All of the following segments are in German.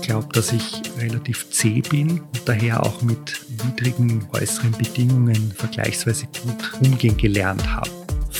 Ich glaube, dass ich relativ zäh bin und daher auch mit widrigen äußeren Bedingungen vergleichsweise gut umgehen gelernt habe.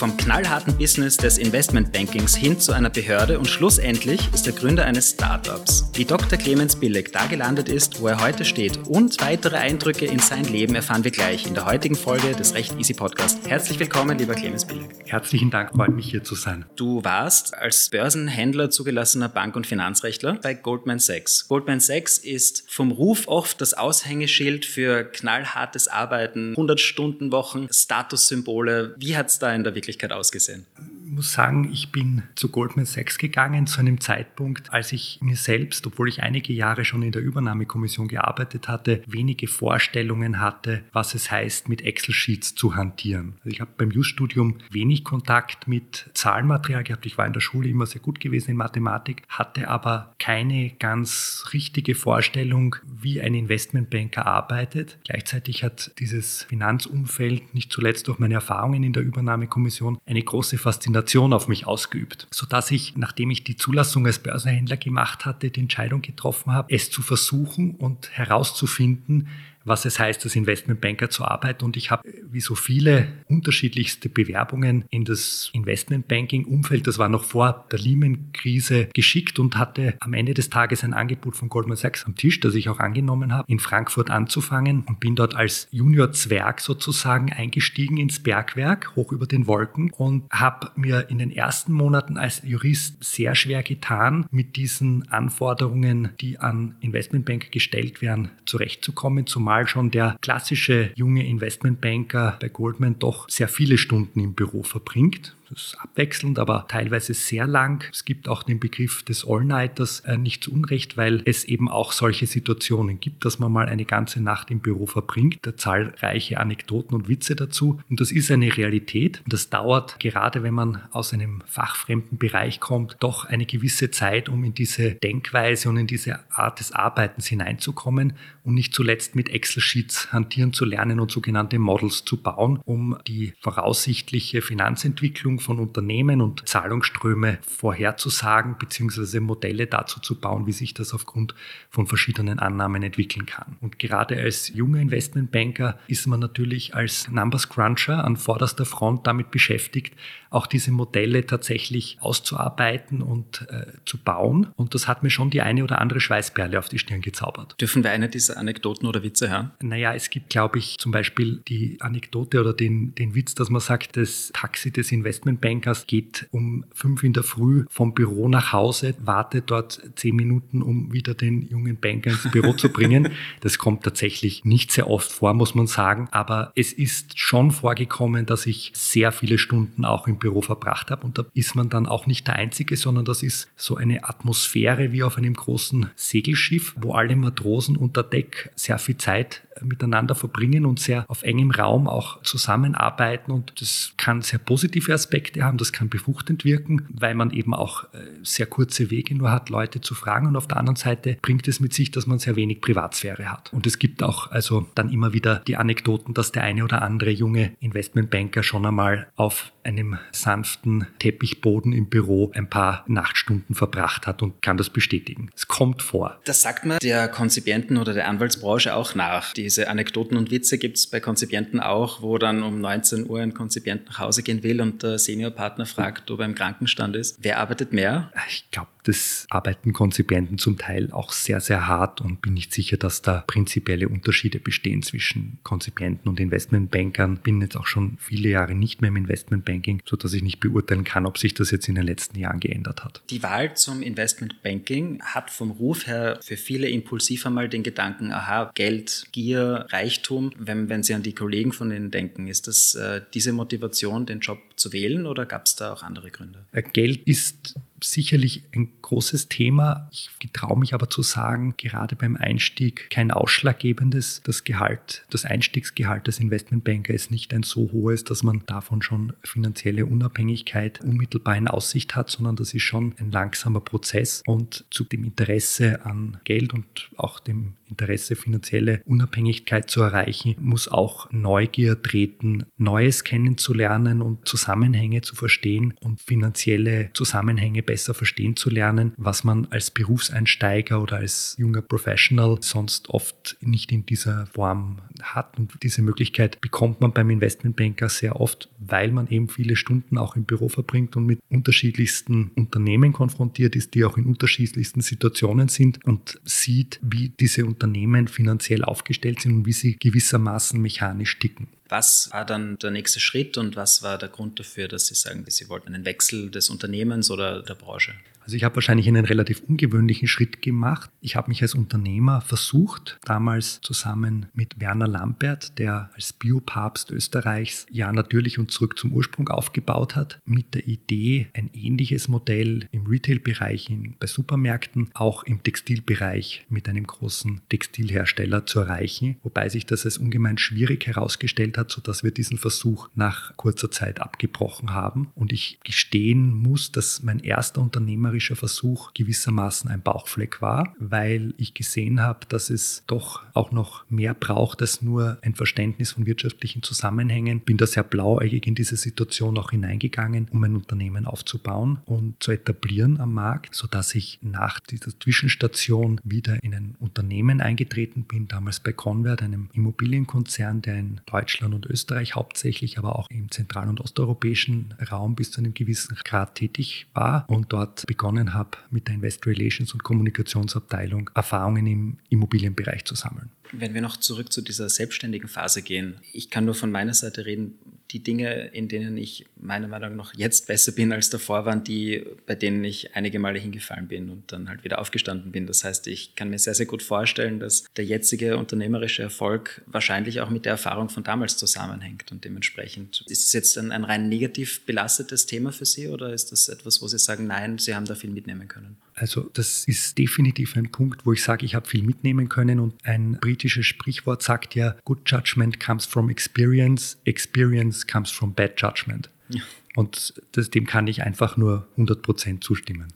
Vom knallharten Business des Investmentbankings hin zu einer Behörde und schlussendlich ist er Gründer eines Startups. Wie Dr. Clemens Billig da gelandet ist, wo er heute steht und weitere Eindrücke in sein Leben erfahren wir gleich in der heutigen Folge des Recht Easy Podcast. Herzlich willkommen, lieber Clemens Billig. Herzlichen Dank, freut mich hier zu sein. Du warst als Börsenhändler zugelassener Bank- und Finanzrechtler bei Goldman Sachs. Goldman Sachs ist vom Ruf oft das Aushängeschild für knallhartes Arbeiten, 100 Stunden Wochen, Statussymbole. Wie hat es da in der Wirklichkeit ausgesehen? Ich muss sagen, ich bin zu Goldman Sachs gegangen zu einem Zeitpunkt, als ich mir selbst, obwohl ich einige Jahre schon in der Übernahmekommission gearbeitet hatte, wenige Vorstellungen hatte, was es heißt, mit Excel-Sheets zu hantieren. Also ich habe beim Just-Studium wenig Kontakt mit Zahlenmaterial gehabt. Ich war in der Schule immer sehr gut gewesen in Mathematik, hatte aber keine ganz richtige Vorstellung, wie ein Investmentbanker arbeitet. Gleichzeitig hat dieses Finanzumfeld nicht zuletzt durch meine Erfahrungen in der Übernahmekommission eine große Faszination auf mich ausgeübt, sodass ich, nachdem ich die Zulassung als Börsenhändler gemacht hatte, die Entscheidung getroffen habe, es zu versuchen und herauszufinden, was es heißt, als Investmentbanker zu arbeiten. Und ich habe, wie so viele, unterschiedlichste Bewerbungen in das Investmentbanking-Umfeld, das war noch vor der Lehman-Krise, geschickt und hatte am Ende des Tages ein Angebot von Goldman Sachs am Tisch, das ich auch angenommen habe, in Frankfurt anzufangen und bin dort als Junior-Zwerg sozusagen eingestiegen ins Bergwerk, hoch über den Wolken und habe mir in den ersten Monaten als Jurist sehr schwer getan, mit diesen Anforderungen, die an Investmentbanker gestellt werden, zurechtzukommen, zumal zumal schon der klassische junge Investmentbanker bei Goldman doch sehr viele Stunden im Büro verbringt. Das abwechselnd, aber teilweise sehr lang. Es gibt auch den Begriff des All-Nighters äh, nicht zu Unrecht, weil es eben auch solche Situationen gibt, dass man mal eine ganze Nacht im Büro verbringt. Da zahlreiche Anekdoten und Witze dazu. Und das ist eine Realität. Das dauert, gerade wenn man aus einem fachfremden Bereich kommt, doch eine gewisse Zeit, um in diese Denkweise und in diese Art des Arbeitens hineinzukommen und nicht zuletzt mit Excel-Sheets hantieren zu lernen und sogenannte Models zu bauen, um die voraussichtliche Finanzentwicklung von Unternehmen und Zahlungsströme vorherzusagen, beziehungsweise Modelle dazu zu bauen, wie sich das aufgrund von verschiedenen Annahmen entwickeln kann. Und gerade als junger Investmentbanker ist man natürlich als Numbers Cruncher an vorderster Front damit beschäftigt, auch diese Modelle tatsächlich auszuarbeiten und äh, zu bauen. Und das hat mir schon die eine oder andere Schweißperle auf die Stirn gezaubert. Dürfen wir eine dieser Anekdoten oder Witze hören? Naja, es gibt, glaube ich, zum Beispiel die Anekdote oder den, den Witz, dass man sagt, das Taxi des Investmentbankers geht um fünf in der Früh vom Büro nach Hause, wartet dort zehn Minuten, um wieder den jungen Banker ins Büro zu bringen. Das kommt tatsächlich nicht sehr oft vor, muss man sagen. Aber es ist schon vorgekommen, dass ich sehr viele Stunden auch im Büro verbracht habe. Und da ist man dann auch nicht der Einzige, sondern das ist so eine Atmosphäre wie auf einem großen Segelschiff, wo alle Matrosen unter Deck sehr viel Zeit miteinander verbringen und sehr auf engem Raum auch zusammenarbeiten. Und das kann sehr positive Aspekte haben, das kann befruchtend wirken, weil man eben auch äh, sehr kurze Wege nur hat, Leute zu fragen. Und auf der anderen Seite bringt es mit sich, dass man sehr wenig Privatsphäre hat. Und es gibt auch also dann immer wieder die Anekdoten, dass der eine oder andere junge Investmentbanker schon einmal auf einem sanften Teppichboden im Büro ein paar Nachtstunden verbracht hat und kann das bestätigen. Es kommt vor. Das sagt man der Konzipienten oder der Anwaltsbranche auch nach. Diese Anekdoten und Witze gibt es bei Konzipienten auch, wo dann um 19 Uhr ein Konzipient nach Hause gehen will und der Seniorpartner fragt, ob er im Krankenstand ist. Wer arbeitet mehr? Ich glaube, das arbeiten Konzipienten zum Teil auch sehr, sehr hart und bin nicht sicher, dass da prinzipielle Unterschiede bestehen zwischen Konzipienten und Investmentbankern. Bin jetzt auch schon viele Jahre nicht mehr im Investmentbanking, sodass ich nicht beurteilen kann, ob sich das jetzt in den letzten Jahren geändert hat. Die Wahl zum Investmentbanking hat vom Ruf her für viele impulsiv einmal den Gedanken, aha, Geld, Gier, Reichtum. Wenn, wenn Sie an die Kollegen von Ihnen denken, ist das äh, diese Motivation, den Job zu wählen oder gab es da auch andere Gründe? Äh, Geld ist sicherlich ein großes Thema. Ich getraue mich aber zu sagen, gerade beim Einstieg kein ausschlaggebendes. Das Gehalt, das Einstiegsgehalt des Investmentbanker ist nicht ein so hohes, dass man davon schon finanzielle Unabhängigkeit unmittelbar in Aussicht hat, sondern das ist schon ein langsamer Prozess und zu dem Interesse an Geld und auch dem Interesse, finanzielle Unabhängigkeit zu erreichen, muss auch Neugier treten, Neues kennenzulernen und Zusammenhänge zu verstehen und finanzielle Zusammenhänge besser verstehen zu lernen, was man als Berufseinsteiger oder als junger Professional sonst oft nicht in dieser Form hat. Und diese Möglichkeit bekommt man beim Investmentbanker sehr oft, weil man eben viele Stunden auch im Büro verbringt und mit unterschiedlichsten Unternehmen konfrontiert ist, die auch in unterschiedlichsten Situationen sind und sieht, wie diese Unternehmen finanziell aufgestellt sind und wie sie gewissermaßen mechanisch ticken. Was war dann der nächste Schritt und was war der Grund dafür, dass Sie sagen, Sie wollten einen Wechsel des Unternehmens oder der Branche? Also ich habe wahrscheinlich einen relativ ungewöhnlichen Schritt gemacht. Ich habe mich als Unternehmer versucht, damals zusammen mit Werner Lambert, der als Biopapst Österreichs ja natürlich und zurück zum Ursprung aufgebaut hat, mit der Idee, ein ähnliches Modell im Retail-Bereich, bei Supermärkten, auch im Textilbereich mit einem großen Textilhersteller zu erreichen, wobei sich das als ungemein schwierig herausgestellt hat, sodass wir diesen Versuch nach kurzer Zeit abgebrochen haben. Und ich gestehen muss, dass mein erster Unternehmer unternehmerischer Versuch gewissermaßen ein Bauchfleck war, weil ich gesehen habe, dass es doch auch noch mehr braucht als nur ein Verständnis von wirtschaftlichen Zusammenhängen. Bin da sehr blauäugig in diese Situation auch hineingegangen, um ein Unternehmen aufzubauen und zu etablieren am Markt, sodass ich nach dieser Zwischenstation wieder in ein Unternehmen eingetreten bin, damals bei Convert, einem Immobilienkonzern, der in Deutschland und Österreich hauptsächlich, aber auch im zentral- und osteuropäischen Raum bis zu einem gewissen Grad tätig war und dort begonnen begonnen habe, mit der Investor Relations und Kommunikationsabteilung Erfahrungen im Immobilienbereich zu sammeln. Wenn wir noch zurück zu dieser selbstständigen Phase gehen, ich kann nur von meiner Seite reden, die Dinge, in denen ich meiner Meinung nach jetzt besser bin als davor, waren die, bei denen ich einige Male hingefallen bin und dann halt wieder aufgestanden bin. Das heißt, ich kann mir sehr, sehr gut vorstellen, dass der jetzige unternehmerische Erfolg wahrscheinlich auch mit der Erfahrung von damals zusammenhängt und dementsprechend ist es jetzt ein, ein rein negativ belastetes Thema für Sie oder ist das etwas, wo Sie sagen, nein, Sie haben da viel mitnehmen können? Also das ist definitiv ein Punkt, wo ich sage, ich habe viel mitnehmen können und ein britisches Sprichwort sagt ja, good judgment comes from experience, experience comes from bad judgment. Ja. Und das, dem kann ich einfach nur 100% zustimmen.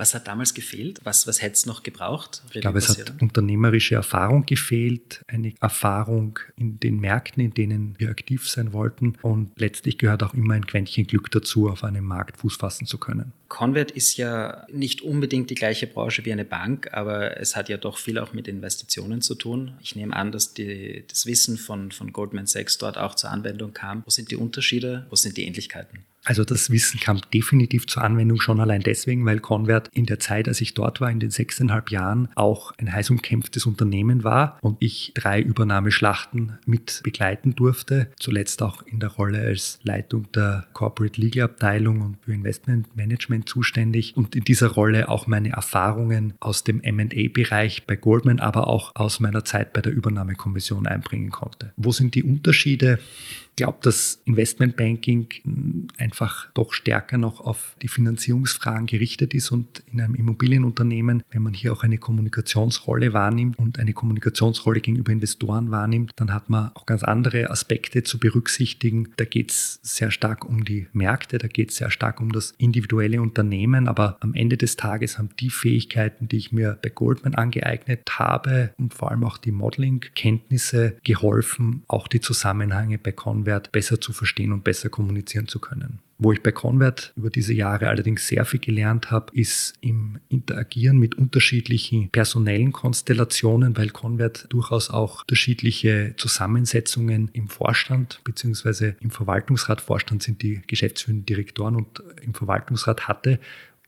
Was hat damals gefehlt? Was, was hätte es noch gebraucht? Ich glaube, es hat unternehmerische Erfahrung gefehlt, eine Erfahrung in den Märkten, in denen wir aktiv sein wollten. Und letztlich gehört auch immer ein Quäntchen Glück dazu, auf einem Markt Fuß fassen zu können. Convert ist ja nicht unbedingt die gleiche Branche wie eine Bank, aber es hat ja doch viel auch mit Investitionen zu tun. Ich nehme an, dass die, das Wissen von, von Goldman Sachs dort auch zur Anwendung kam. Wo sind die Unterschiede? Wo sind die Ähnlichkeiten? Also das Wissen kam definitiv zur Anwendung schon allein deswegen, weil Convert in der Zeit, als ich dort war, in den sechseinhalb Jahren, auch ein heiß umkämpftes Unternehmen war und ich drei Übernahmeschlachten mit begleiten durfte. Zuletzt auch in der Rolle als Leitung der Corporate Legal Abteilung und für Investment Management zuständig und in dieser Rolle auch meine Erfahrungen aus dem M&A-Bereich bei Goldman, aber auch aus meiner Zeit bei der Übernahmekommission einbringen konnte. Wo sind die Unterschiede? Glaube, dass Investmentbanking einfach doch stärker noch auf die Finanzierungsfragen gerichtet ist und in einem Immobilienunternehmen, wenn man hier auch eine Kommunikationsrolle wahrnimmt und eine Kommunikationsrolle gegenüber Investoren wahrnimmt, dann hat man auch ganz andere Aspekte zu berücksichtigen. Da geht es sehr stark um die Märkte, da geht es sehr stark um das individuelle Unternehmen, aber am Ende des Tages haben die Fähigkeiten, die ich mir bei Goldman angeeignet habe und vor allem auch die Modeling-Kenntnisse geholfen, auch die Zusammenhänge bei Convert Convert besser zu verstehen und besser kommunizieren zu können. Wo ich bei Convert über diese Jahre allerdings sehr viel gelernt habe, ist im Interagieren mit unterschiedlichen personellen Konstellationen, weil Convert durchaus auch unterschiedliche Zusammensetzungen im Vorstand bzw. im Verwaltungsrat, Vorstand sind die geschäftsführenden Direktoren und im Verwaltungsrat hatte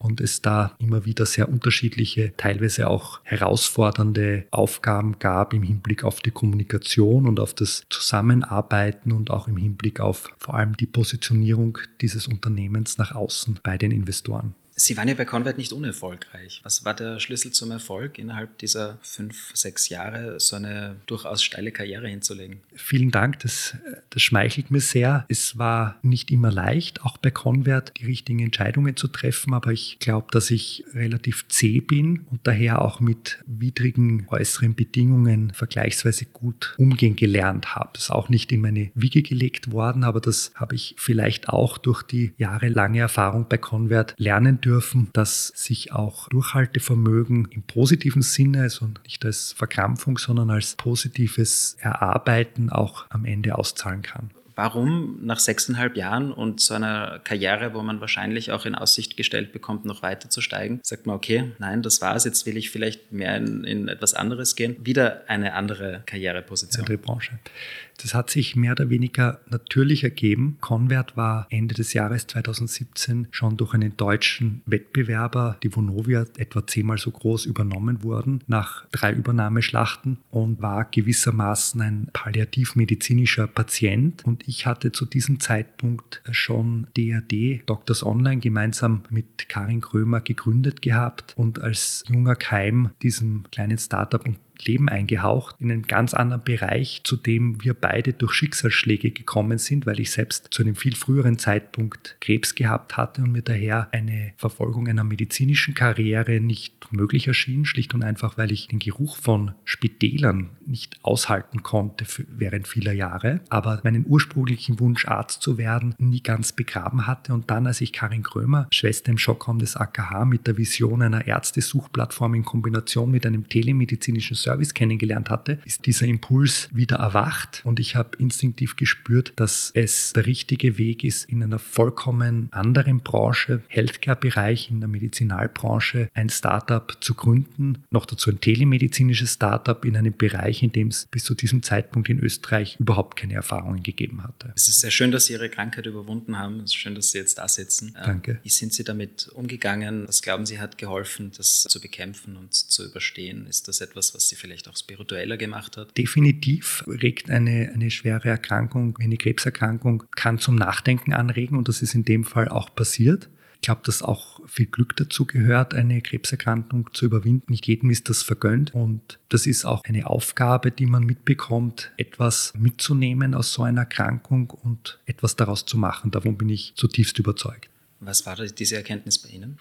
und es da immer wieder sehr unterschiedliche, teilweise auch herausfordernde Aufgaben gab im Hinblick auf die Kommunikation und auf das Zusammenarbeiten und auch im Hinblick auf vor allem die Positionierung dieses Unternehmens nach außen bei den Investoren. Sie waren ja bei Convert nicht unerfolgreich. Was war der Schlüssel zum Erfolg, innerhalb dieser fünf, sechs Jahre so eine durchaus steile Karriere hinzulegen? Vielen Dank, das, das schmeichelt mir sehr. Es war nicht immer leicht, auch bei Convert die richtigen Entscheidungen zu treffen, aber ich glaube, dass ich relativ zäh bin und daher auch mit widrigen äußeren Bedingungen vergleichsweise gut umgehen gelernt habe. Das ist auch nicht in meine Wiege gelegt worden, aber das habe ich vielleicht auch durch die jahrelange Erfahrung bei Convert lernen dürfen, dass sich auch Durchhaltevermögen im positiven Sinne, also nicht als Verkrampfung, sondern als positives Erarbeiten auch am Ende auszahlen kann. Warum nach sechseinhalb Jahren und so einer Karriere, wo man wahrscheinlich auch in Aussicht gestellt bekommt, noch weiter zu steigen, sagt man, okay, nein, das war's, jetzt will ich vielleicht mehr in, in etwas anderes gehen, wieder eine andere Karriereposition. Andere Branche. Das hat sich mehr oder weniger natürlich ergeben. Convert war Ende des Jahres 2017 schon durch einen deutschen Wettbewerber, die Vonovia, etwa zehnmal so groß übernommen worden, nach drei Übernahmeschlachten und war gewissermaßen ein palliativmedizinischer Patient. Und ich hatte zu diesem Zeitpunkt schon DRD, Doctors Online, gemeinsam mit Karin Krömer gegründet gehabt und als junger Keim diesem kleinen Startup und Leben eingehaucht, in einen ganz anderen Bereich, zu dem wir beide durch Schicksalsschläge gekommen sind, weil ich selbst zu einem viel früheren Zeitpunkt Krebs gehabt hatte und mir daher eine Verfolgung einer medizinischen Karriere nicht möglich erschien, schlicht und einfach, weil ich den Geruch von Spitälern nicht aushalten konnte während vieler Jahre, aber meinen ursprünglichen Wunsch, Arzt zu werden, nie ganz begraben hatte. Und dann, als ich Karin Krömer, Schwester im Schockraum des AKH, mit der Vision einer Ärztesuchplattform in Kombination mit einem telemedizinischen Service Service kennengelernt hatte, ist dieser Impuls wieder erwacht und ich habe instinktiv gespürt, dass es der richtige Weg ist, in einer vollkommen anderen Branche, Healthcare-Bereich, in der Medizinalbranche, ein Startup zu gründen, noch dazu ein telemedizinisches Startup in einem Bereich, in dem es bis zu diesem Zeitpunkt in Österreich überhaupt keine Erfahrungen gegeben hatte. Es ist sehr schön, dass Sie Ihre Krankheit überwunden haben. Es ist schön, dass Sie jetzt da sitzen. Ähm, Danke. Wie sind Sie damit umgegangen? Was glauben Sie hat geholfen, das zu bekämpfen und zu überstehen? Ist das etwas, was Sie vielleicht auch spiritueller gemacht hat? Definitiv regt eine, eine schwere Erkrankung, eine Krebserkrankung, kann zum Nachdenken anregen und das ist in dem Fall auch passiert. Ich glaube, dass auch viel Glück dazu gehört, eine Krebserkrankung zu überwinden. Nicht jedem ist das vergönnt und das ist auch eine Aufgabe, die man mitbekommt, etwas mitzunehmen aus so einer Erkrankung und etwas daraus zu machen. Davon bin ich zutiefst überzeugt. Was war diese Erkenntnis bei Ihnen?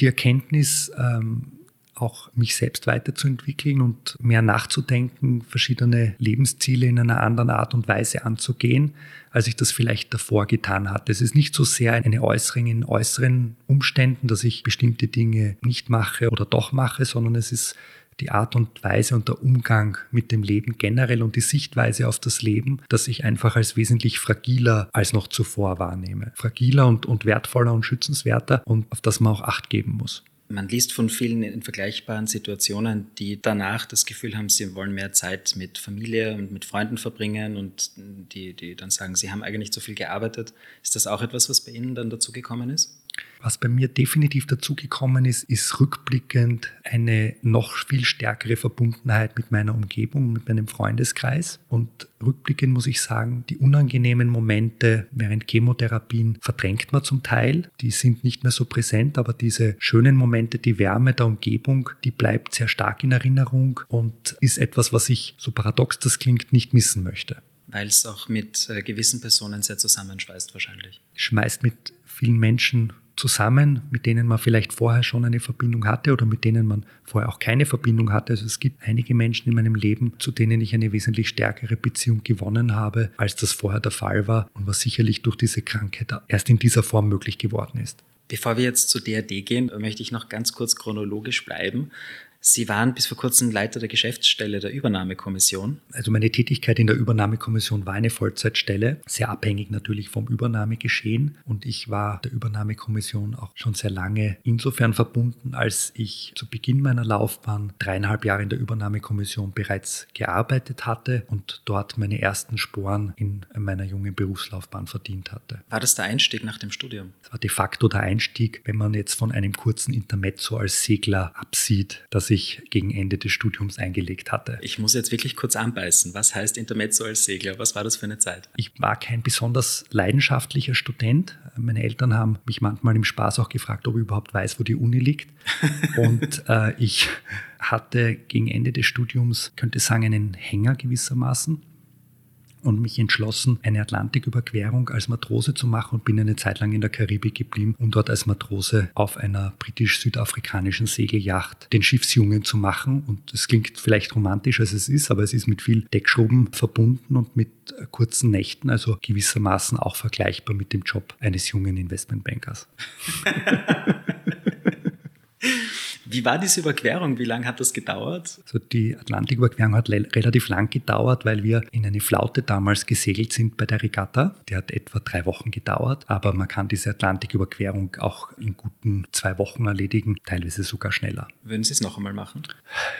Die Erkenntnis, ähm, auch mich selbst weiterzuentwickeln und mehr nachzudenken, verschiedene Lebensziele in einer anderen Art und Weise anzugehen, als ich das vielleicht davor getan hatte. Es ist nicht so sehr eine Äußerung in äußeren Umständen, dass ich bestimmte Dinge nicht mache oder doch mache, sondern es ist die Art und Weise und der Umgang mit dem Leben generell und die Sichtweise auf das Leben, das ich einfach als wesentlich fragiler als noch zuvor wahrnehme. Fragiler und, und wertvoller und schützenswerter und auf das man auch Acht geben muss. Man liest von vielen in vergleichbaren Situationen, die danach das Gefühl haben, sie wollen mehr Zeit mit Familie und mit Freunden verbringen und die, die dann sagen, sie haben eigentlich zu viel gearbeitet. Ist das auch etwas, was bei Ihnen dann dazu gekommen ist? Was bei mir definitiv dazugekommen ist, ist rückblickend eine noch viel stärkere Verbundenheit mit meiner Umgebung, mit meinem Freundeskreis. Und rückblickend muss ich sagen, die unangenehmen Momente während Chemotherapien verdrängt man zum Teil. Die sind nicht mehr so präsent, aber diese schönen Momente, die Wärme der Umgebung, die bleibt sehr stark in Erinnerung und ist etwas, was ich, so paradox das klingt, nicht missen möchte weil es auch mit äh, gewissen Personen sehr zusammenschweißt wahrscheinlich. Schmeißt mit vielen Menschen zusammen, mit denen man vielleicht vorher schon eine Verbindung hatte oder mit denen man vorher auch keine Verbindung hatte. Also es gibt einige Menschen in meinem Leben, zu denen ich eine wesentlich stärkere Beziehung gewonnen habe, als das vorher der Fall war und was sicherlich durch diese Krankheit erst in dieser Form möglich geworden ist. Bevor wir jetzt zu DRD gehen, möchte ich noch ganz kurz chronologisch bleiben. Sie waren bis vor kurzem Leiter der Geschäftsstelle der Übernahmekommission. Also meine Tätigkeit in der Übernahmekommission war eine Vollzeitstelle, sehr abhängig natürlich vom Übernahmegeschehen. Und ich war der Übernahmekommission auch schon sehr lange insofern verbunden, als ich zu Beginn meiner Laufbahn dreieinhalb Jahre in der Übernahmekommission bereits gearbeitet hatte und dort meine ersten Sporen in meiner jungen Berufslaufbahn verdient hatte. War das der Einstieg nach dem Studium? Das war de facto der Einstieg, wenn man jetzt von einem kurzen Intermezzo als Segler absieht, dass ich ich gegen Ende des Studiums eingelegt hatte. Ich muss jetzt wirklich kurz anbeißen. Was heißt Intermezzo als Segler? Was war das für eine Zeit? Ich war kein besonders leidenschaftlicher Student. Meine Eltern haben mich manchmal im Spaß auch gefragt, ob ich überhaupt weiß, wo die Uni liegt. Und äh, ich hatte gegen Ende des Studiums, könnte sagen, einen Hänger gewissermaßen und mich entschlossen, eine Atlantiküberquerung als Matrose zu machen und bin eine Zeit lang in der Karibik geblieben, um dort als Matrose auf einer britisch-südafrikanischen Segelyacht den Schiffsjungen zu machen. Und es klingt vielleicht romantisch, als es ist, aber es ist mit viel Deckschrubben verbunden und mit kurzen Nächten, also gewissermaßen auch vergleichbar mit dem Job eines jungen Investmentbankers. Wie war diese Überquerung? Wie lange hat das gedauert? Also die Atlantiküberquerung hat relativ lang gedauert, weil wir in eine Flaute damals gesegelt sind bei der Regatta. Die hat etwa drei Wochen gedauert, aber man kann diese Atlantiküberquerung auch in guten zwei Wochen erledigen, teilweise sogar schneller. Würden Sie es noch einmal machen?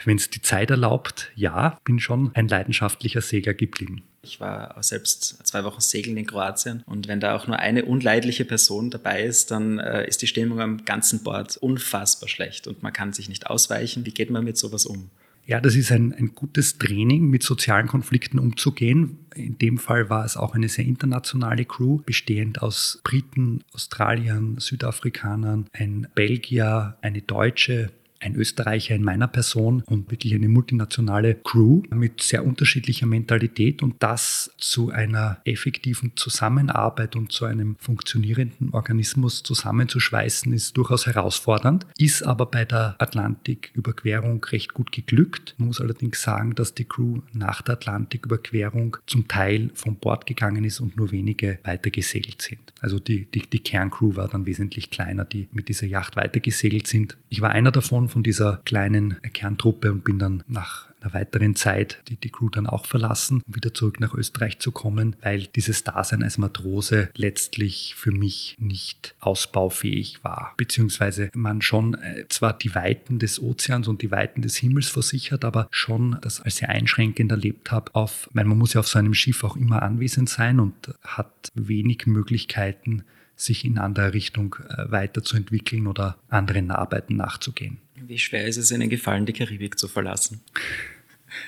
Wenn es die Zeit erlaubt, ja, bin schon ein leidenschaftlicher Segler geblieben. Ich war auch selbst zwei Wochen segeln in Kroatien und wenn da auch nur eine unleidliche Person dabei ist, dann äh, ist die Stimmung am ganzen Bord unfassbar schlecht und man kann sich nicht ausweichen. Wie geht man mit sowas um? Ja, das ist ein, ein gutes Training, mit sozialen Konflikten umzugehen. In dem Fall war es auch eine sehr internationale Crew, bestehend aus Briten, Australiern, Südafrikanern, ein Belgier, eine Deutsche, ein Österreicher in meiner Person und wirklich eine multinationale Crew mit sehr unterschiedlicher Mentalität und das zu einer effektiven Zusammenarbeit und zu einem funktionierenden Organismus zusammenzuschweißen, ist durchaus herausfordernd, ist aber bei der Atlantiküberquerung recht gut geglückt. Man muss allerdings sagen, dass die Crew nach der Atlantiküberquerung zum Teil von Bord gegangen ist und nur wenige weitergesegelt sind. Also die, die, die Kerncrew war dann wesentlich kleiner, die mit dieser Yacht weitergesegelt sind. Ich war einer davon, von dieser kleinen Kerntruppe und bin dann nach einer weiteren Zeit die, die Crew dann auch verlassen, um wieder zurück nach Österreich zu kommen, weil dieses Dasein als Matrose letztlich für mich nicht ausbaufähig war. Beziehungsweise man schon äh, zwar die Weiten des Ozeans und die Weiten des Himmels versichert, aber schon das als sehr einschränkend erlebt habe, auf, weil man muss ja auf so einem Schiff auch immer anwesend sein und hat wenig Möglichkeiten, sich in andere Richtung äh, weiterzuentwickeln oder anderen Arbeiten nachzugehen. Wie schwer ist es Ihnen gefallen, die Karibik zu verlassen?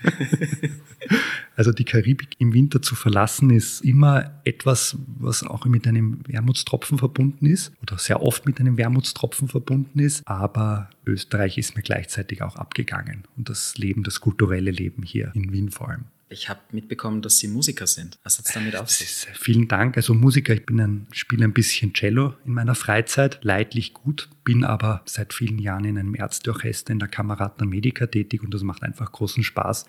Also die Karibik im Winter zu verlassen ist immer etwas, was auch mit einem Wermutstropfen verbunden ist oder sehr oft mit einem Wermutstropfen verbunden ist. Aber Österreich ist mir gleichzeitig auch abgegangen und das Leben, das kulturelle Leben hier in Wien vor allem. Ich habe mitbekommen, dass Sie Musiker sind. Was hat es damit auf sich? Vielen Dank. Also Musiker, ich bin ein, spiele ein bisschen Cello in meiner Freizeit, leidlich gut, bin aber seit vielen Jahren in einem Ärzteorchester in der Kamerata Medica tätig und das macht einfach großen Spaß,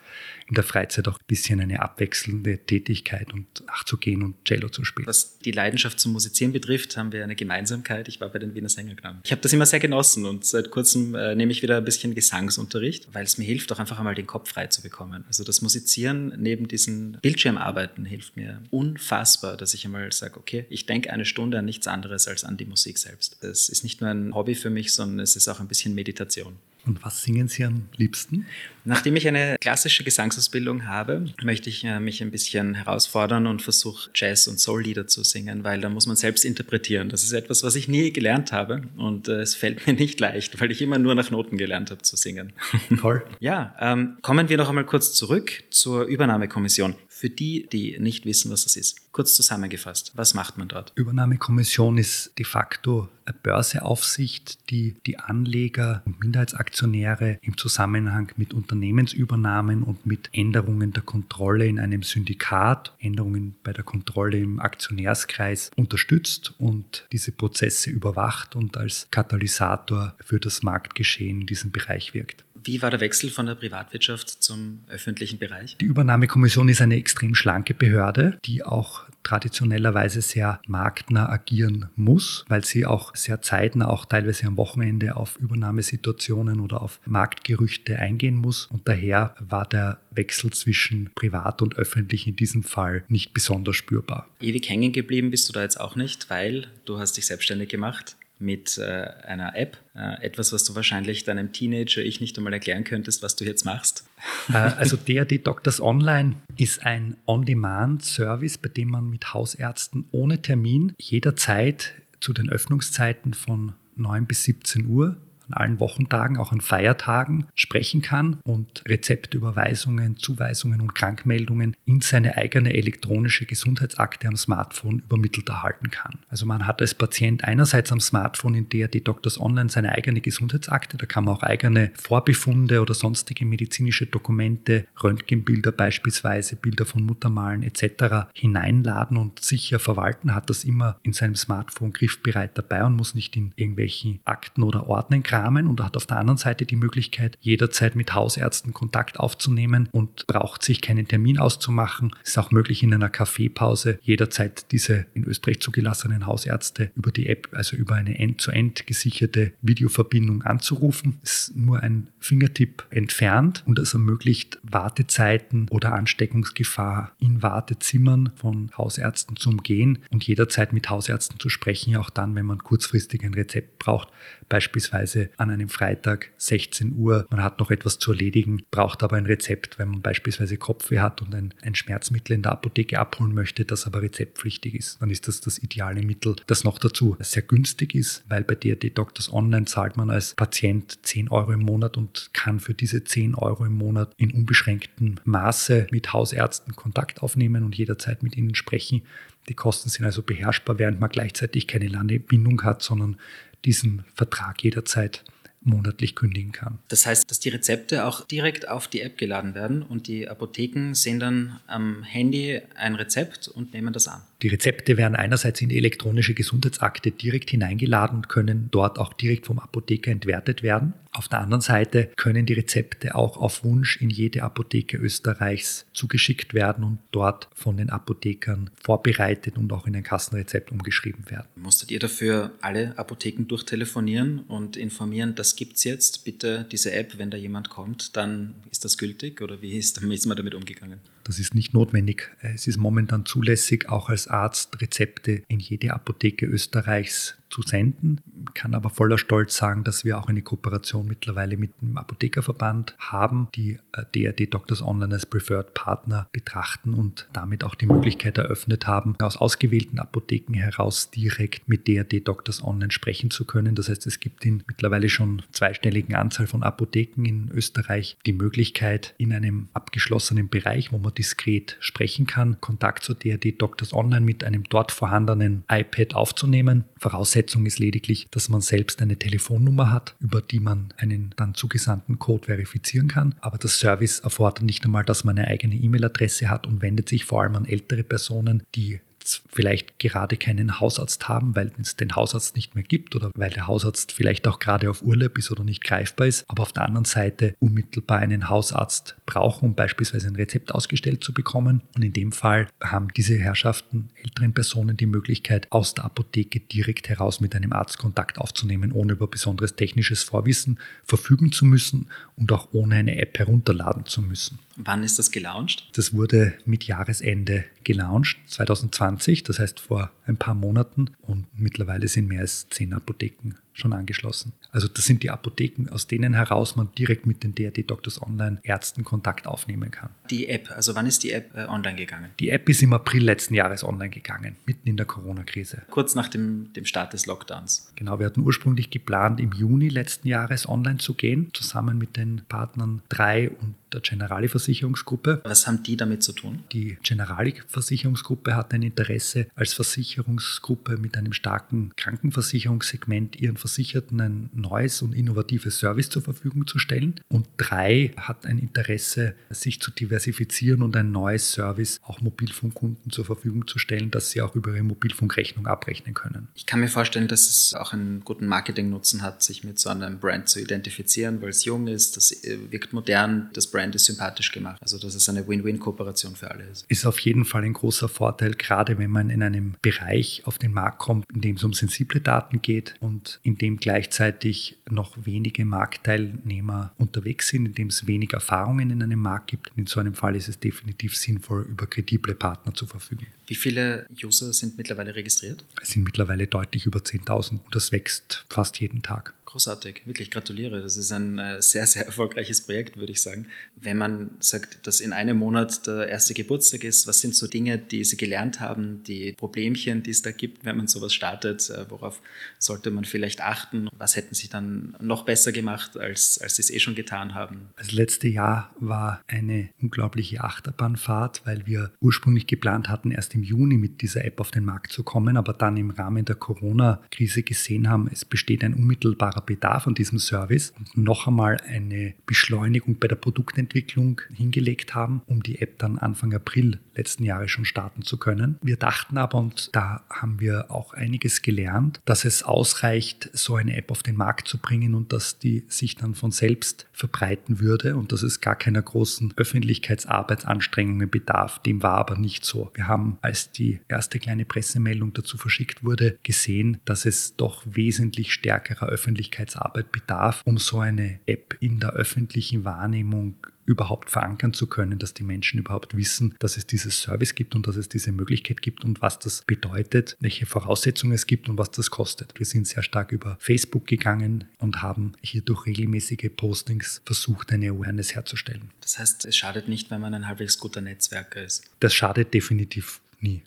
in der Freizeit auch ein bisschen eine abwechselnde Tätigkeit und nachzugehen und Cello zu spielen. Was die Leidenschaft zum Musizieren betrifft, haben wir eine Gemeinsamkeit. Ich war bei den Wiener Sängerknaben. Ich habe das immer sehr genossen und seit kurzem äh, nehme ich wieder ein bisschen Gesangsunterricht, weil es mir hilft, auch einfach einmal den Kopf frei zu bekommen. Also das Musizieren neben diesen Bildschirmarbeiten hilft mir unfassbar, dass ich einmal sage, okay, ich denke eine Stunde an nichts anderes als an die Musik selbst. Es ist nicht nur ein Hobby für mich, sondern es ist auch ein bisschen Meditation. Und was singen Sie am liebsten? Nachdem ich eine klassische Gesangsausbildung habe, möchte ich äh, mich ein bisschen herausfordern und versuche Jazz- und Soul-Lieder zu singen, weil da muss man selbst interpretieren. Das ist etwas, was ich nie gelernt habe und äh, es fällt mir nicht leicht, weil ich immer nur nach Noten gelernt habe zu singen. Toll. ja, ähm, kommen wir noch einmal kurz zurück zur Übernahmekommission. Für die, die nicht wissen, was das ist, kurz zusammengefasst, was macht man dort? Übernahmekommission ist de facto eine Börseaufsicht, die die Anleger und Minderheitsaktionäre im Zusammenhang mit Unternehmensübernahmen und mit Änderungen der Kontrolle in einem Syndikat, Änderungen bei der Kontrolle im Aktionärskreis unterstützt und diese Prozesse überwacht und als Katalysator für das Marktgeschehen in diesem Bereich wirkt. Wie war der Wechsel von der Privatwirtschaft zum öffentlichen Bereich? Die Übernahmekommission ist eine extrem schlanke Behörde, die auch traditionellerweise sehr marktnah agieren muss, weil sie auch sehr zeitnah, auch teilweise am Wochenende auf Übernahmesituationen oder auf Marktgerüchte eingehen muss. Und daher war der Wechsel zwischen privat und öffentlich in diesem Fall nicht besonders spürbar. Ewig hängen geblieben bist du da jetzt auch nicht, weil du hast dich selbstständig gemacht mit äh, einer App. Äh, etwas, was du wahrscheinlich deinem Teenager ich nicht einmal erklären könntest, was du jetzt machst. Äh, also DRD Doctors Online ist ein On-Demand-Service, bei dem man mit Hausärzten ohne Termin jederzeit zu den Öffnungszeiten von 9 bis 17 Uhr an allen Wochentagen, auch an Feiertagen sprechen kann und Rezeptüberweisungen, Zuweisungen und Krankmeldungen in seine eigene elektronische Gesundheitsakte am Smartphone übermittelt erhalten kann. Also man hat als Patient einerseits am Smartphone, in der die Doctors Online seine eigene Gesundheitsakte, da kann man auch eigene Vorbefunde oder sonstige medizinische Dokumente, Röntgenbilder beispielsweise, Bilder von Muttermalen etc. hineinladen und sicher verwalten, hat das immer in seinem Smartphone griffbereit dabei und muss nicht in irgendwelchen Akten oder Ordnern greifen Rahmen und hat auf der anderen Seite die Möglichkeit, jederzeit mit Hausärzten Kontakt aufzunehmen und braucht sich keinen Termin auszumachen. Es ist auch möglich, in einer Kaffeepause jederzeit diese in Österreich zugelassenen Hausärzte über die App, also über eine end-zu-end -end gesicherte Videoverbindung anzurufen. Es ist nur ein Fingertipp entfernt und es ermöglicht Wartezeiten oder Ansteckungsgefahr in Wartezimmern von Hausärzten zu umgehen und jederzeit mit Hausärzten zu sprechen, auch dann, wenn man kurzfristig ein Rezept braucht, beispielsweise an einem Freitag 16 Uhr, man hat noch etwas zu erledigen, braucht aber ein Rezept, wenn man beispielsweise Kopfweh hat und ein, ein Schmerzmittel in der Apotheke abholen möchte, das aber rezeptpflichtig ist, dann ist das das ideale Mittel, das noch dazu sehr günstig ist, weil bei DRT Doctors Online zahlt man als Patient 10 Euro im Monat und kann für diese 10 Euro im Monat in unbeschränktem Maße mit Hausärzten Kontakt aufnehmen und jederzeit mit ihnen sprechen. Die Kosten sind also beherrschbar, während man gleichzeitig keine Landebindung hat, sondern diesen Vertrag jederzeit monatlich kündigen kann. Das heißt, dass die Rezepte auch direkt auf die App geladen werden und die Apotheken sehen dann am Handy ein Rezept und nehmen das an. Die Rezepte werden einerseits in die elektronische Gesundheitsakte direkt hineingeladen und können dort auch direkt vom Apotheker entwertet werden. Auf der anderen Seite können die Rezepte auch auf Wunsch in jede Apotheke Österreichs zugeschickt werden und dort von den Apothekern vorbereitet und auch in ein Kassenrezept umgeschrieben werden. Musstet ihr dafür alle Apotheken durchtelefonieren und informieren, das gibt es jetzt, bitte diese App, wenn da jemand kommt, dann ist das gültig oder wie ist, ist man damit umgegangen? Das ist nicht notwendig. Es ist momentan zulässig, auch als Arzt Rezepte in jede Apotheke Österreichs zu senden. Ich kann aber voller Stolz sagen, dass wir auch eine Kooperation mittlerweile mit dem Apothekerverband haben, die DRD äh, Doctors Online als Preferred Partner betrachten und damit auch die Möglichkeit eröffnet haben, aus ausgewählten Apotheken heraus direkt mit DRD Doctors Online sprechen zu können. Das heißt, es gibt in mittlerweile schon zweistelligen Anzahl von Apotheken in Österreich die Möglichkeit, in einem abgeschlossenen Bereich, wo man diskret sprechen kann, Kontakt zu DRD Doctors Online mit einem dort vorhandenen iPad aufzunehmen. Voraussetzung ist lediglich, dass man selbst eine Telefonnummer hat, über die man einen dann zugesandten Code verifizieren kann. Aber das Service erfordert nicht einmal, dass man eine eigene E-Mail-Adresse hat und wendet sich vor allem an ältere Personen, die vielleicht gerade keinen Hausarzt haben, weil es den Hausarzt nicht mehr gibt oder weil der Hausarzt vielleicht auch gerade auf Urlaub ist oder nicht greifbar ist, aber auf der anderen Seite unmittelbar einen Hausarzt brauchen, um beispielsweise ein Rezept ausgestellt zu bekommen. Und in dem Fall haben diese Herrschaften, älteren Personen, die Möglichkeit, aus der Apotheke direkt heraus mit einem Arzt Kontakt aufzunehmen, ohne über besonderes technisches Vorwissen verfügen zu müssen und auch ohne eine App herunterladen zu müssen. Wann ist das gelauncht? Das wurde mit Jahresende gelauncht, 2020, das heißt vor ein paar Monaten. Und mittlerweile sind mehr als zehn Apotheken schon angeschlossen. Also das sind die Apotheken, aus denen heraus man direkt mit den DRT Doctors Online Ärzten Kontakt aufnehmen kann. Die App, also wann ist die App äh, online gegangen? Die App ist im April letzten Jahres online gegangen, mitten in der Corona-Krise. Kurz nach dem, dem Start des Lockdowns. Genau, wir hatten ursprünglich geplant, im Juni letzten Jahres online zu gehen, zusammen mit den Partnern 3 und der Generali Versicherungsgruppe. Was haben die damit zu tun? Die Generali Versicherungsgruppe hat ein Interesse, als Versicherungsgruppe mit einem starken Krankenversicherungssegment ihren Versicherten ein neues und innovatives Service zur Verfügung zu stellen. Und drei hat ein Interesse, sich zu diversifizieren und ein neues Service auch Mobilfunkkunden zur Verfügung zu stellen, dass sie auch über ihre Mobilfunkrechnung abrechnen können. Ich kann mir vorstellen, dass es auch einen guten Marketing-Nutzen hat, sich mit so einem Brand zu identifizieren, weil es jung ist, das äh, wirkt modern, das Brand ist sympathisch gemacht. Also dass es eine Win-Win-Kooperation für alle ist. Ist auf jeden Fall ein großer Vorteil, gerade wenn man in einem Bereich auf den Markt kommt, in dem es um sensible Daten geht und in dem gleichzeitig noch wenige Marktteilnehmer unterwegs sind, in dem es wenig Erfahrungen in einem Markt gibt. In so einem Fall ist es definitiv sinnvoll, über kredible Partner zu verfügen. Wie viele User sind mittlerweile registriert? Es sind mittlerweile deutlich über 10.000 und das wächst fast jeden Tag. Großartig, wirklich gratuliere. Das ist ein äh, sehr, sehr erfolgreiches Projekt, würde ich sagen. Wenn man sagt, dass in einem Monat der erste Geburtstag ist, was sind so Dinge, die Sie gelernt haben, die Problemchen, die es da gibt, wenn man sowas startet? Äh, worauf sollte man vielleicht achten? Was hätten Sie dann noch besser gemacht, als, als Sie es eh schon getan haben? Das letzte Jahr war eine unglaubliche Achterbahnfahrt, weil wir ursprünglich geplant hatten, erst im Juni mit dieser App auf den Markt zu kommen, aber dann im Rahmen der Corona-Krise gesehen haben, es besteht ein unmittelbarer Bedarf an diesem Service und noch einmal eine Beschleunigung bei der Produktentwicklung hingelegt haben, um die App dann Anfang April letzten Jahres schon starten zu können. Wir dachten aber, und da haben wir auch einiges gelernt, dass es ausreicht, so eine App auf den Markt zu bringen und dass die sich dann von selbst verbreiten würde und dass es gar keiner großen Öffentlichkeitsarbeitsanstrengungen bedarf. Dem war aber nicht so. Wir haben, als die erste kleine Pressemeldung dazu verschickt wurde, gesehen, dass es doch wesentlich stärkerer Öffentlichkeitsarbeit bedarf, um so eine App in der öffentlichen Wahrnehmung überhaupt verankern zu können, dass die Menschen überhaupt wissen, dass es dieses Service gibt und dass es diese Möglichkeit gibt und was das bedeutet, welche Voraussetzungen es gibt und was das kostet. Wir sind sehr stark über Facebook gegangen und haben hier durch regelmäßige Postings versucht, eine Awareness herzustellen. Das heißt, es schadet nicht, wenn man ein halbwegs guter Netzwerker ist. Das schadet definitiv nie.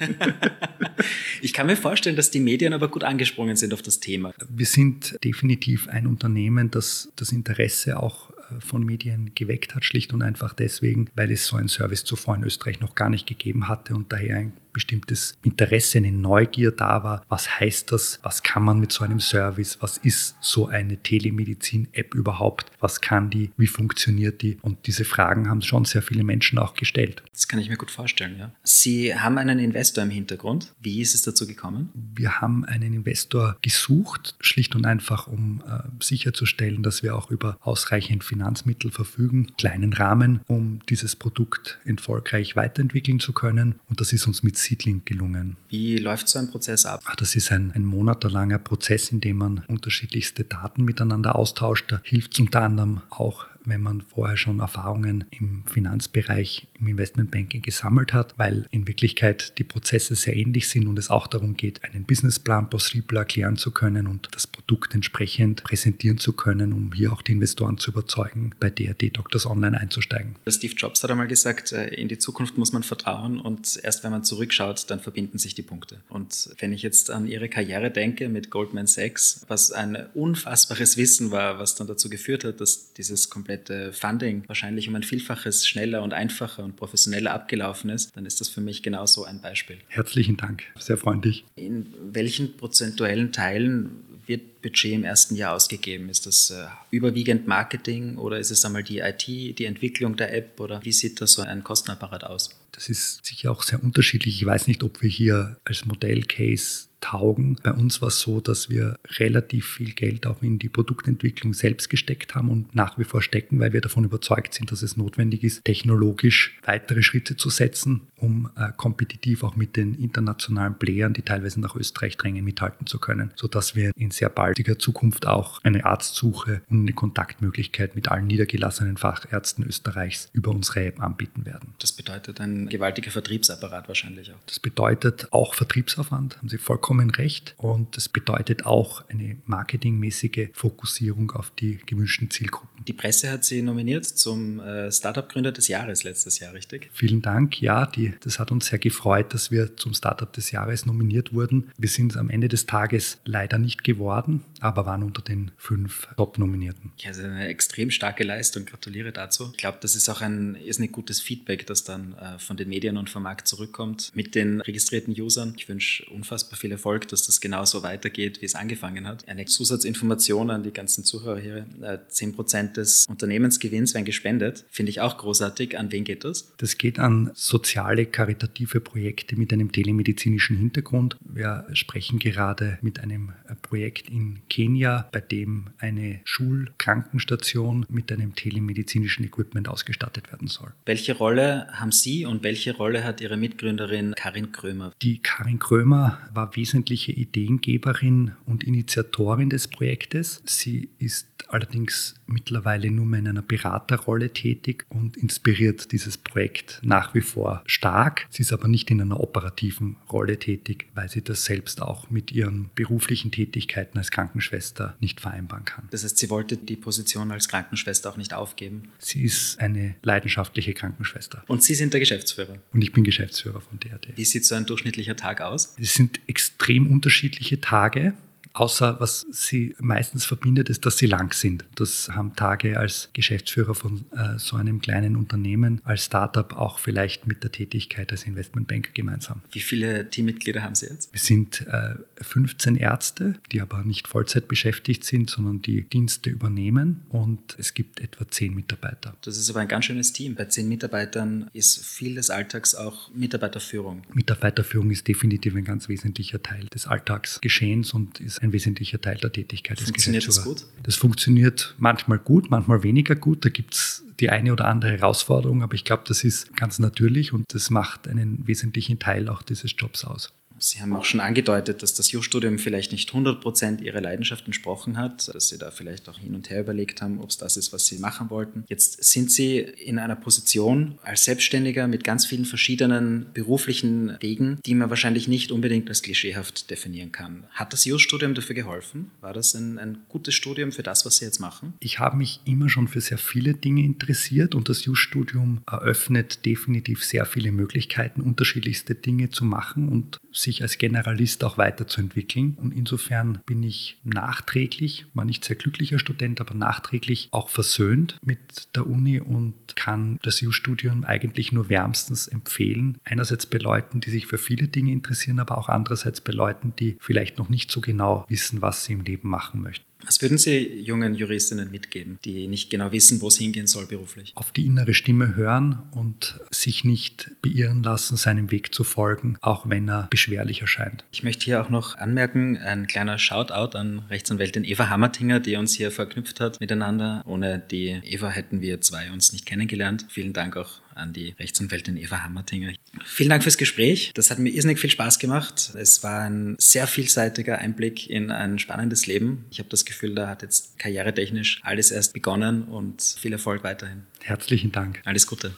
ich kann mir vorstellen, dass die Medien aber gut angesprungen sind auf das Thema. Wir sind definitiv ein Unternehmen, das das Interesse auch von Medien geweckt hat, schlicht und einfach deswegen, weil es so einen Service zuvor in Österreich noch gar nicht gegeben hatte und daher ein bestimmtes Interesse, eine Neugier da war. Was heißt das? Was kann man mit so einem Service? Was ist so eine Telemedizin-App überhaupt? Was kann die? Wie funktioniert die? Und diese Fragen haben schon sehr viele Menschen auch gestellt. Das kann ich mir gut vorstellen, ja. Sie haben einen Investor im Hintergrund. Wie ist es dazu gekommen? Wir haben einen Investor gesucht, schlicht und einfach, um äh, sicherzustellen, dass wir auch über ausreichend Finanzmittel verfügen, kleinen Rahmen, um dieses Produkt erfolgreich weiterentwickeln zu können. Und das ist uns mit Seedling gelungen. Wie läuft so ein Prozess ab? Das ist ein, ein monatelanger Prozess, in dem man unterschiedlichste Daten miteinander austauscht. Da hilft es unter anderem auch wenn man vorher schon Erfahrungen im Finanzbereich, im Investmentbanking gesammelt hat, weil in Wirklichkeit die Prozesse sehr ähnlich sind und es auch darum geht, einen Businessplan plausibel erklären zu können und das Produkt entsprechend präsentieren zu können, um hier auch die Investoren zu überzeugen, bei DRD Doctors Online einzusteigen. Steve Jobs hat einmal gesagt, äh, in die Zukunft muss man vertrauen und erst wenn man zurückschaut, dann verbinden sich die Punkte. Und wenn ich jetzt an Ihre Karriere denke mit Goldman Sachs, was ein unfassbares Wissen war, was dann dazu geführt hat, dass dieses komplette komplette Funding wahrscheinlich um ein Vielfaches schneller und einfacher und professioneller abgelaufen ist, dann ist das für mich genauso ein Beispiel. Herzlichen Dank, sehr freundlich. In welchen prozentuellen Teilen wird Budget im ersten Jahr ausgegeben? Ist das äh, überwiegend Marketing oder ist es einmal die IT, die Entwicklung der App oder wie sieht da so ein Kostenapparat aus? Das ist sicher auch sehr unterschiedlich. Ich weiß nicht, ob wir hier als Modellcase taugen. Bei uns war es so, dass wir relativ viel Geld auch in die Produktentwicklung selbst gesteckt haben und nach wie vor stecken, weil wir davon überzeugt sind, dass es notwendig ist, technologisch weitere Schritte zu setzen, um äh, kompetitiv auch mit den internationalen Playern, die teilweise nach Österreich drängen, mithalten zu können, sodass wir in sehr baldiger Zukunft auch eine Arztsuche und eine Kontaktmöglichkeit mit allen niedergelassenen Fachärzten Österreichs über unsere App anbieten werden. Das bedeutet ein gewaltiger Vertriebsapparat wahrscheinlich auch. Das bedeutet auch Vertriebsaufwand, haben Sie vollkommen recht. Und das bedeutet auch eine marketingmäßige Fokussierung auf die gewünschten Zielgruppen. Die Presse hat Sie nominiert zum äh, Startup-Gründer des Jahres letztes Jahr, richtig? Vielen Dank. Ja, die, das hat uns sehr gefreut, dass wir zum Startup des Jahres nominiert wurden. Wir sind am Ende des Tages leider nicht geworden, aber waren unter den fünf Top-Nominierten. Ja, also eine extrem starke Leistung. Gratuliere dazu. Ich glaube, das ist auch ein irrsinnig gutes Feedback, das dann äh, von den Medien und vom Markt zurückkommt mit den registrierten Usern. Ich wünsche unfassbar viel Erfolg, dass das genauso weitergeht, wie es angefangen hat. Eine Zusatzinformation an die ganzen Zuhörer hier. 10% äh, des Unternehmensgewinns werden gespendet. Finde ich auch großartig. An wen geht das? Das geht an soziale, karitative Projekte mit einem telemedizinischen Hintergrund. Wir sprechen gerade mit einem äh, Projekt in Kenia, bei dem eine Schulkrankenstation mit einem telemedizinischen Equipment ausgestattet werden soll. Welche Rolle haben Sie und welche Rolle hat Ihre Mitgründerin Karin Krömer? Die Karin Krömer war wesentlich wesentliche Ideengeberin und Initiatorin des Projektes. Sie ist allerdings mittlerweile nur mehr in einer Beraterrolle tätig und inspiriert dieses Projekt nach wie vor stark. Sie ist aber nicht in einer operativen Rolle tätig, weil sie das selbst auch mit ihren beruflichen Tätigkeiten als Krankenschwester nicht vereinbaren kann. Das heißt, sie wollte die Position als Krankenschwester auch nicht aufgeben? Sie ist eine leidenschaftliche Krankenschwester. Und Sie sind der Geschäftsführer? Und ich bin Geschäftsführer von DRD. Wie sieht so ein durchschnittlicher Tag aus? Es sind extrem unterschiedliche Tage. Außer was sie meistens verbindet, ist, dass sie lang sind. Das haben Tage als Geschäftsführer von äh, so einem kleinen Unternehmen, als Startup auch vielleicht mit der Tätigkeit als Investmentbanker gemeinsam. Wie viele Teammitglieder haben Sie jetzt? Wir sind äh, 15 Ärzte, die aber nicht Vollzeit beschäftigt sind, sondern die Dienste übernehmen und es gibt etwa 10 Mitarbeiter. Das ist aber ein ganz schönes Team. Bei 10 Mitarbeitern ist viel des Alltags auch Mitarbeiterführung. Mitarbeiterführung ist definitiv ein ganz wesentlicher Teil des Alltagsgeschehens und ist ein wesentlicher Teil der Tätigkeit des Funktioniert das gut? Das funktioniert manchmal gut, manchmal weniger gut. Da gibt es die eine oder andere Herausforderung, aber ich glaube, das ist ganz natürlich und das macht einen wesentlichen Teil auch dieses Jobs aus. Sie haben auch schon angedeutet, dass das Jurastudium vielleicht nicht 100 Prozent Ihrer Leidenschaft entsprochen hat, dass Sie da vielleicht auch hin und her überlegt haben, ob es das ist, was Sie machen wollten. Jetzt sind Sie in einer Position als Selbstständiger mit ganz vielen verschiedenen beruflichen Wegen, die man wahrscheinlich nicht unbedingt als klischeehaft definieren kann. Hat das Jurastudium dafür geholfen? War das ein, ein gutes Studium für das, was Sie jetzt machen? Ich habe mich immer schon für sehr viele Dinge interessiert und das Jurastudium eröffnet definitiv sehr viele Möglichkeiten, unterschiedlichste Dinge zu machen und sich sich als Generalist auch weiterzuentwickeln. Und insofern bin ich nachträglich, war nicht sehr glücklicher Student, aber nachträglich auch versöhnt mit der Uni und kann das EU-Studium eigentlich nur wärmstens empfehlen. Einerseits bei Leuten, die sich für viele Dinge interessieren, aber auch andererseits bei Leuten, die vielleicht noch nicht so genau wissen, was sie im Leben machen möchten. Was würden Sie jungen Juristinnen mitgeben, die nicht genau wissen, wo es hingehen soll beruflich? Auf die innere Stimme hören und sich nicht beirren lassen, seinem Weg zu folgen, auch wenn er beschwerlich erscheint. Ich möchte hier auch noch anmerken, ein kleiner Shoutout an Rechtsanwältin Eva Hammertinger, die uns hier verknüpft hat miteinander. Ohne die Eva hätten wir zwei uns nicht kennengelernt. Vielen Dank auch an die Rechtsanwältin Eva Hammertinger. Vielen Dank fürs Gespräch. Das hat mir irrsinnig viel Spaß gemacht. Es war ein sehr vielseitiger Einblick in ein spannendes Leben. Ich habe das Gefühl, da hat jetzt karrieretechnisch alles erst begonnen und viel Erfolg weiterhin. Herzlichen Dank. Alles Gute.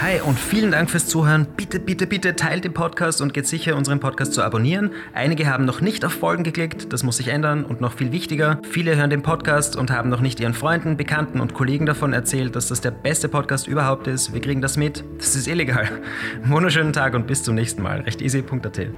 Hi und vielen Dank fürs Zuhören. Bitte, bitte, bitte teilt den Podcast und geht sicher, unseren Podcast zu abonnieren. Einige haben noch nicht auf Folgen geklickt, das muss sich ändern und noch viel wichtiger, viele hören den Podcast und haben noch nicht ihren Freunden, Bekannten und Kollegen davon erzählt, dass das der beste Podcast überhaupt ist. Wir kriegen das mit. Das ist illegal. Wunderschönen Tag und bis zum nächsten Mal. Rechteasy.at.